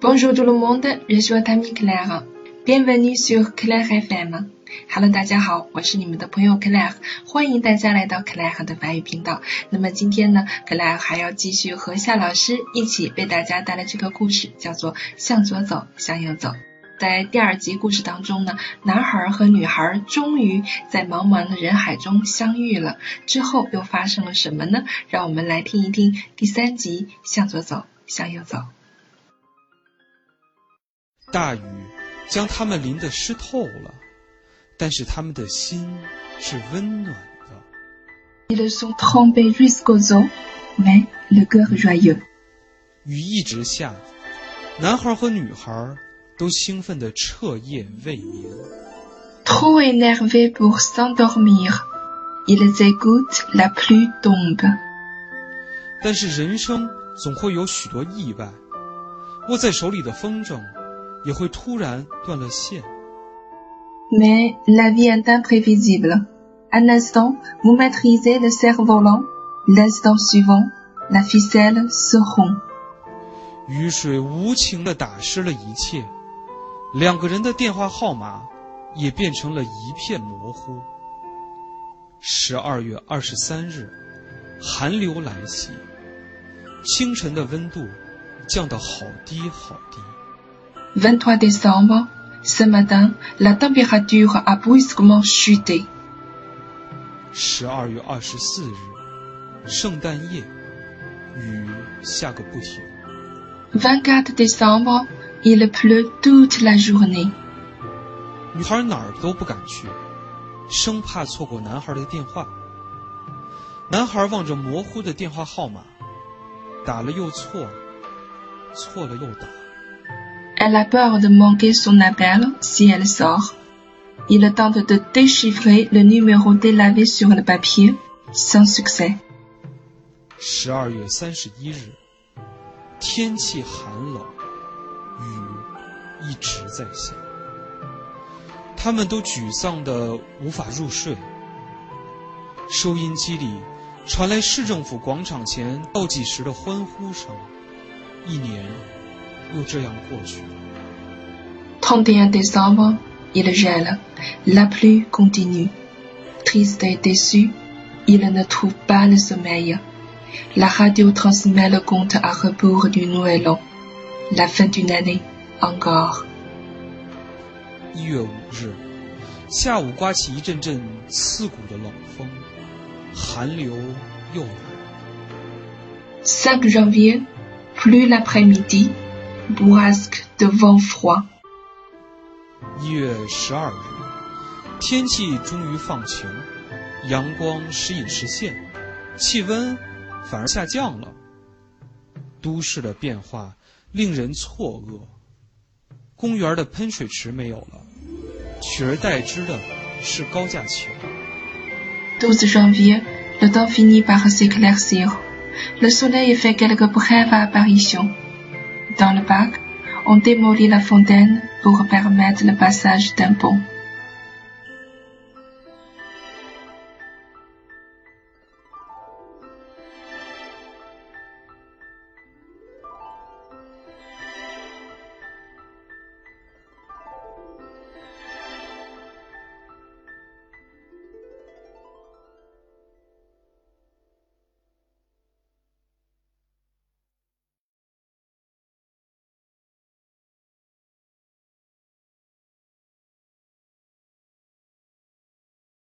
Bonjour tout le monde, je suis votre ami Claire. Bienvenue sur Claire FM. Hello，大家好，我是你们的朋友 Claire，欢迎大家来到 Claire 的法语频道。那么今天呢，Claire 还要继续和夏老师一起为大家带来这个故事，叫做《向左走，向右走》。在第二集故事当中呢，男孩和女孩终于在茫茫的人海中相遇了。之后又发生了什么呢？让我们来听一听第三集《向左走，向右走》。大雨将他们淋得湿透了，但是他们的心是温暖的。Ils sont trempés jusqu'aux os, mais le cœur joyeux。雨一直下，男孩和女孩都兴奋得彻夜未眠。Trop énervés pour s'endormir, ils écoutent la pluie tombe。但是人生总会有许多意外，握在手里的风筝。也会突然断了线。Mais la vie est imprévisible. Un instant, vous maîtrisez le cerf-volant. L'instant suivant, la ficelle se rompt. 雨水无情地打湿了一切，两个人的电话号码也变成了一片模糊。十二月二十三日，寒流来袭，清晨的温度降到好低好低。23 décembre, ce matin, la température a brusquement chuté. 十二月二十四日，圣诞夜，雨下个不停。24 décembre, il pleut toute la journée. 女孩哪儿都不敢去，生怕错过男孩的电话。男孩望着模糊的电话号码，打了又错，错了又打。 Elle a peur de manquer son appel si elle sort. Il tente de déchiffrer le numéro délavé sur le papier, sans succès. 十二月三十一日，天气寒冷，雨一直在下。他们都沮丧得无法入睡。收音机里传来市政府广场前倒计时的欢呼声。一年。31 décembre, il gèle. La pluie continue. Triste et déçu, il ne trouve pas le sommeil. La radio transmet le compte à rebours du Nouvel An. La fin d'une année, encore. 一月五日，下午刮起一阵阵刺骨的冷风，寒流又来了。5 janvier, plus l'après-midi. Bourrasque de vent froid。一月十二日，天气终于放晴，阳光时隐时现，气温反而下降了。都市的变化令人错愕，公园的喷水池没有了，取而代之的是高架桥。12 janvier, le temps finit par s'éclaircir. Le soleil fait quelques brèves apparitions. Dans le parc, on démolit la fontaine pour permettre le passage d'un pont.